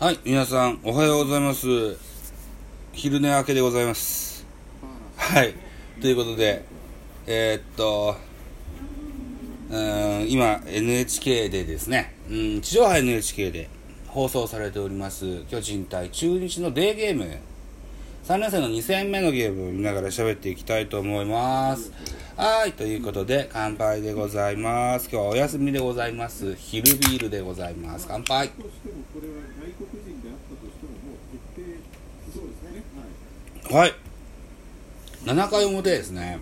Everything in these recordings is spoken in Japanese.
はい、皆さん、おはようございます。昼寝明けでございます。はい、ということで、えーっと、うーん今、NHK でですね、うん、地上波 NHK で放送されております、巨人対中日のデーゲーム、3年生の2戦目のゲームを見ながら喋っていきたいと思います。はい、ということで、乾杯でございます。今日はお休みでございます。昼ビールでございます。乾杯。はい。7回表ですね。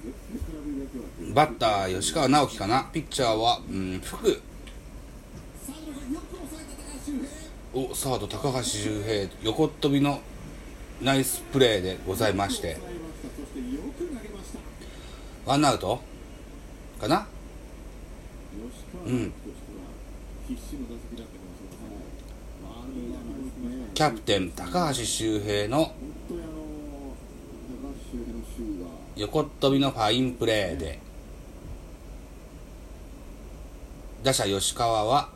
バッター、吉川直樹かな。ピッチャーは、うん、福。お、サード、高橋周平、横っ飛びのナイスプレーでございまして。ワンアウト？かな？うん。キャプテン高橋周平の横っ飛びのファインプレーで。打者吉川は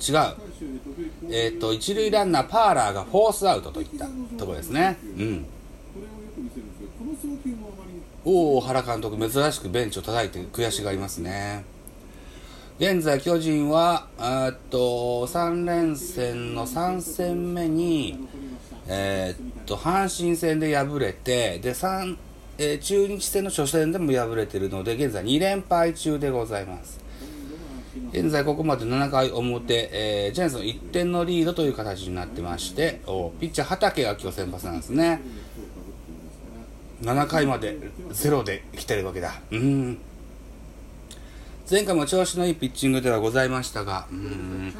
違う。えっ、と、一塁ランナー、パーラーがフォースアウトといったところですね。うん。おお原監督珍しくベンチを叩いて悔しがりますね現在巨人はっと3連戦の3戦目にえーっと阪神戦で敗れてで3、えー中日戦の初戦でも敗れているので現在2連敗中でございます現在ここまで7回表、えージャイアンツの1点のリードという形になってましておピッチャー畠が今日先発なんですね。7回までゼロで来てるわけだ。うん。前回も調子のいいピッチングではございましたがうん。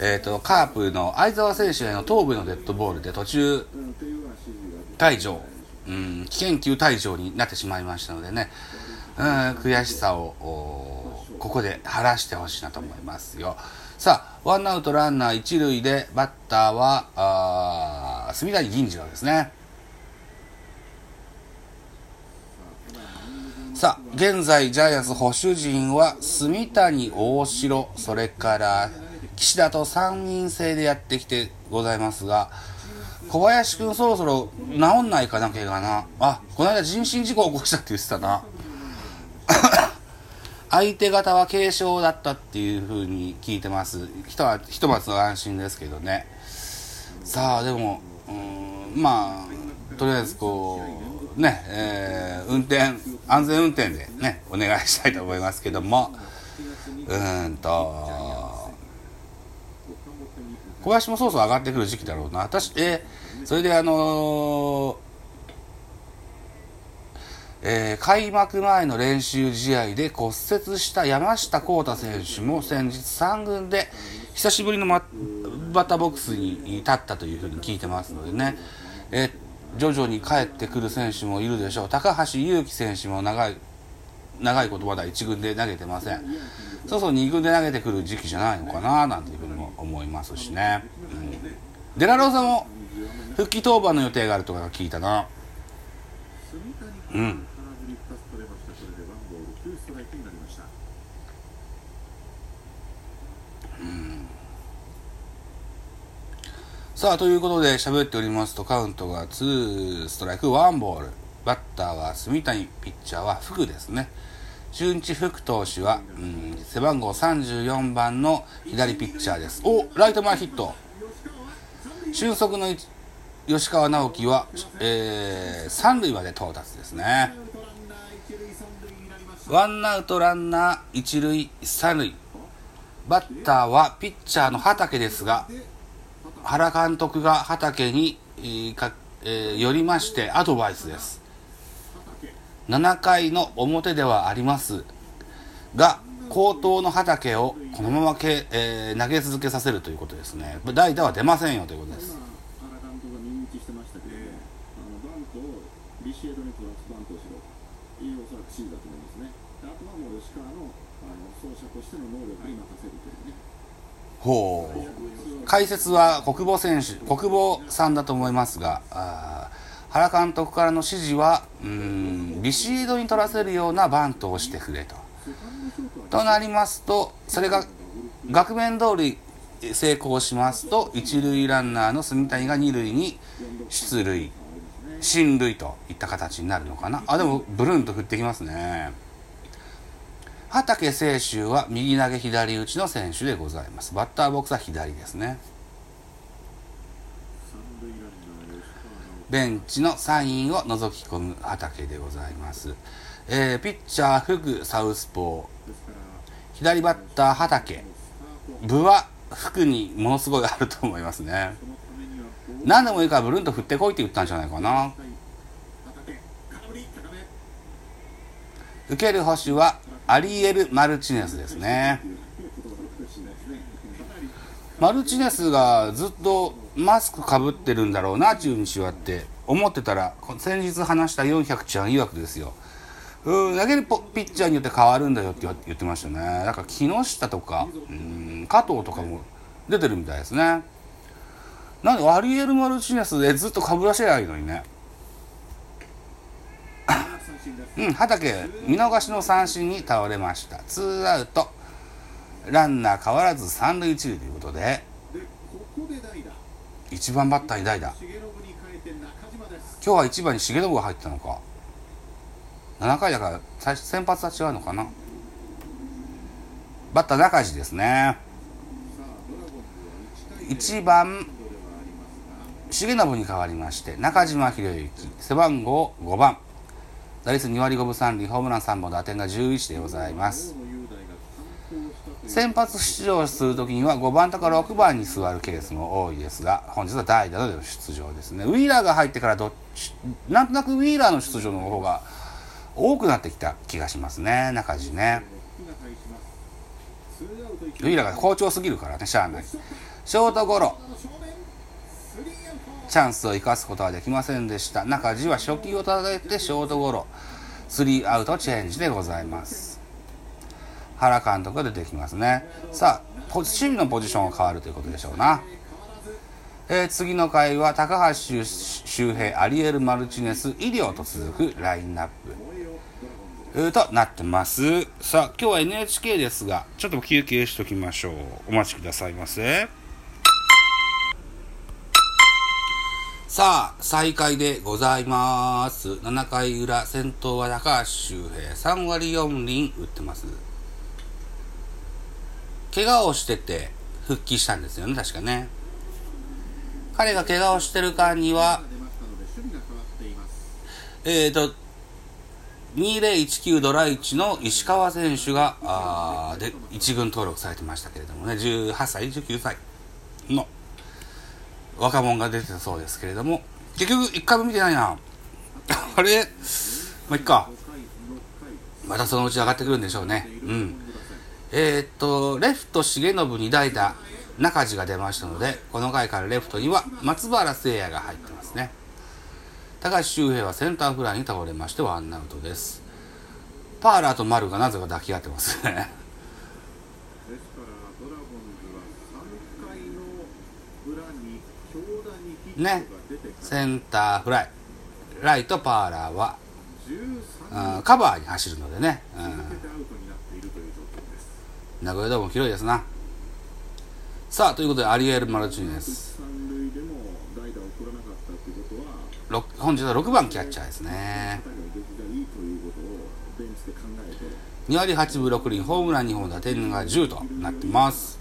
えー、とカープの相澤選手への頭部のデッドボールで途中退場。うん。危険球退場になってしまいましたのでね。うん。悔しさをここで晴らしてほしいなと思いますよ。さあワンアウトランナー一塁でバッターはあー隅谷銀次郎ですね。さあ現在ジャイアンツ保守陣は住谷大城それから岸田と3人制でやってきてございますが小林君そろそろ治んないかな怪我な。あこの間人身事故起こしたって言ってたな。相手方は軽傷だったっていうふうに聞いてます。ひとはひとまずの安心ですけどね。さあでもうんまあとりあえずこうねえー運転安全運転でねお願いしたいと思いますけども。うんと小林もそろそろ上がってくる時期だろうな。私えーそれであのーえー開幕前の練習試合で骨折した山下幸太選手も先日3軍で久しぶりのバッターボックスに立ったというふうに聞いてますのでね、えー徐々に帰ってくる選手もいるでしょう。高橋優貴選手も長い長いことまだ1軍で投げてません。そろそろ2軍で投げてくる時期じゃないのかななんていうふうにも思いますしね、うん、デラローザも復帰登板の予定があるとか聞いたな。うん空振り2つ取れましたこれでワンボール2ストライクになりましたさあということで喋っておりますとカウントが2ストライク1ボール。バッターは住谷ピッチャーは福ですね。中日福投手は、うん、背番号34番の左ピッチャーです。おライト前ヒット。俊足の吉川直樹は、えー、三塁まで到達ですね。ワンアウトランナー一塁三塁。バッターはピッチャーの畠ですが原監督が畠に、えーかえー寄りましてアドバイスです。7回の表ではあります。が好投の畠をこのままけ、えー投げ続けさせるということですね。代打は出ませんよということです。原監督が耳打ちしてましたけど、あのバントビシエドにプラスバントをしろ。といおそらく指示だと思いますね。あとはもう吉川のあの走者としての能力に任せるというね。ほう。解説は国母選手国母さんだと思いますがあ原監督からの指示はうんビシードに取らせるようなバントをしてくれと。となりますとそれが額面通り成功しますと一塁ランナーの住谷が二塁に出塁進塁といった形になるのかな。あでもブルンと振ってきますね。畠清舟は右投げ左打ちの選手でございます。バッターボックスは左ですね。ベンチのサインを覗き込む畠でございます、えーピッチャーフグサウスポー。左バッター畠スタート部は服にものすごいあると思いますね。何でもいいからブルンと振ってこいって言ったんじゃないかな。受ける捕手はアリエル・マルチネスですね。マルチネスがずっとマスクかぶってるんだろうな中日はって思ってたら先日話した400ちゃん曰くですよ。うん投げるピッチャーによって変わるんだよって言ってましたね。だから木下とかうん加藤とかも出てるみたいですね。なんでアリエル・マルチネスでずっとかぶらせりゃいのにね。うん、畑見逃しの三振に倒れました。ツーアウト。ランナー変わらず三塁一塁ということででここで代打1番バッターに代打。今日は1番に重信が入ったのか。7回だから先発は違うのかな。バッター中地ですね。1番重信に変わりまして中島博之。背番号5番。打率2割5分3厘ホームラン3本打点が11でございます。先発出場するときには5番とか6番に座るケースも多いですが本日は代打での出場ですね。ウィーラーが入ってからどっちなんとなくウィーラーの出場の方が多くなってきた気がしますね中地ね。ウィーラーが好調すぎるからねしゃあない。ショートゴロ。チャンスを生かすことはできませんでした。中地は初球を叩いてショートゴロ。スリーアウトチェンジでございます。原監督が出てきますね。さあポ守備のポジションが変わるということでしょうな。えー次の回は高橋周平アリエル・マルチネス医療と続くラインナップ。えーとなってます。さあ今日は NHK ですがちょっと休憩しときましょう。お待ちくださいませ。さあ再開でございます。7回裏先頭は高橋周平。3割4厘打ってます。怪我をしてて復帰したんですよね確かね。彼が怪我をしてる間には出ましたので守備が変わっーと、2019ドラ1の石川選手が、あで、一軍登録されてましたけれどもね、18歳、19歳の若者が出てたそうですけれども、結局一回も見てないな。あれ？まあ、いっか。またそのうち上がってくるんでしょうね。うん。えーっと、レフト重信に代打、中地が出ましたので、この回からレフトには松原聖也が入ってますね。高橋周平はセンターフライに倒れましてワンアウトです。パーラと丸がなぜか抱き合ってますね。ですからドラゴンズは3回の裏に京田にヒットがねセンターフライ。ライトパーラは、うんカバーに走るのでね、うん名古屋ドーム広いですな。さあ、ということで、アリエル・マルチネス。三塁でも代打を送らなかったということはろく本日は6番キャッチャーですね。2割8分6厘、ホームラン2本、打点が10となってます。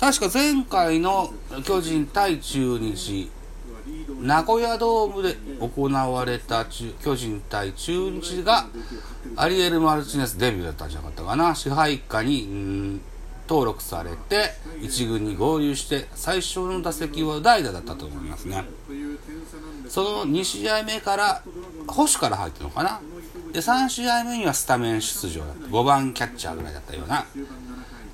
確か前回の巨人対中日、名古屋ドームで行われた巨人対中日がアリエル・マルチネスデビューだったんじゃなかったかな。支配下に登録されて一軍に合流して最初の打席は代打だったと思いますね。その2試合目から保守から入ったのかな。で3試合目にはスタメン出場だった。5番キャッチャーぐらいだったような。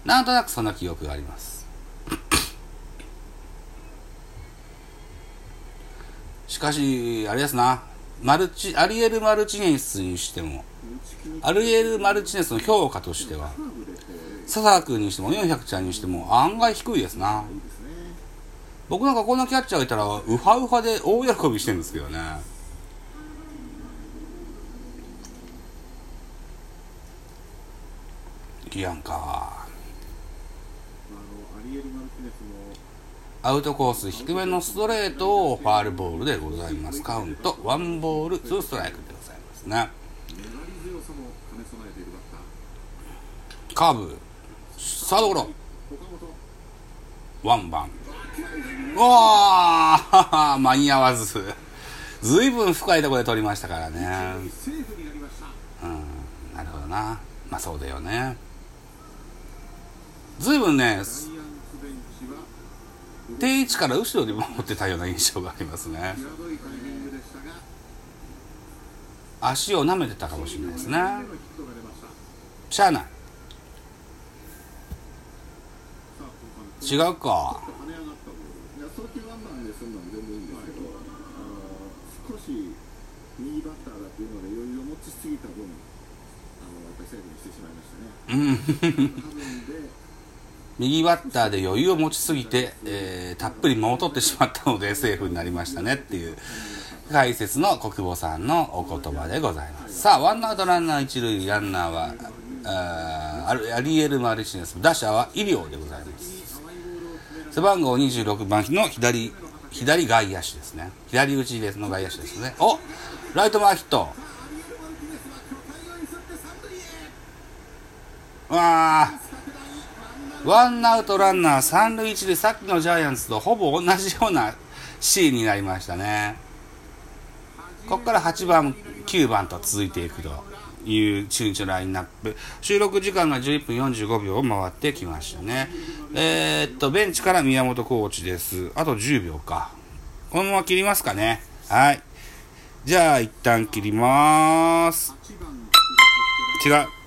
なんとなくそんな記憶があります。しかしあれですな。マルチアリエル・マルチネスにしてもアリエル・マルチネスの評価としては佐々君にしても400ちゃんにしても案外低いですな。僕なんかこんなキャッチャーがいたらウファウファで大喜びしてるんですけどね。いやんかリエル・マルティネスもアウトコース低めのストレートをファールボールでございます。カウントワンボールツーストライクでございますね。カーブサードゴロ。ワンバン。うわー 間に合わず。ずいぶん深いところで取りましたからね。うんなるほどな。まあそうだよね。ずいぶんねジャイアンツベンチは定位置から後ろに守ってたような印象がありますね。足を舐めてたかもしれないですね。2のヒットが出ましゃあない違うかうので余裕を持ちすぎた分あのやっぱりセーフにしてしまいましたね。うん。多分で右バッターで余裕を持ちすぎて、えーたっぷり間を取ってしまったのでセーフになりましたねっていう解説の国母さんのお言葉でございます。さあワンアウトランナー一塁ランナーはあーアリエル・マルチネス打者は医療でございます。背番号26番の左左外野手ですね。左打ちの外野手ですね。おライト前ヒット。わあワンアウトランナー三塁一塁。さっきのジャイアンツとほぼ同じようなシーンになりましたね。ここから8番9番と続いていくという中日のラインナップ。収録時間が11分45秒を回ってきましたね。えー、っとベンチから宮本コーチです。あと10秒か。このまま切りますかね。はい。じゃあ一旦切ります。違う。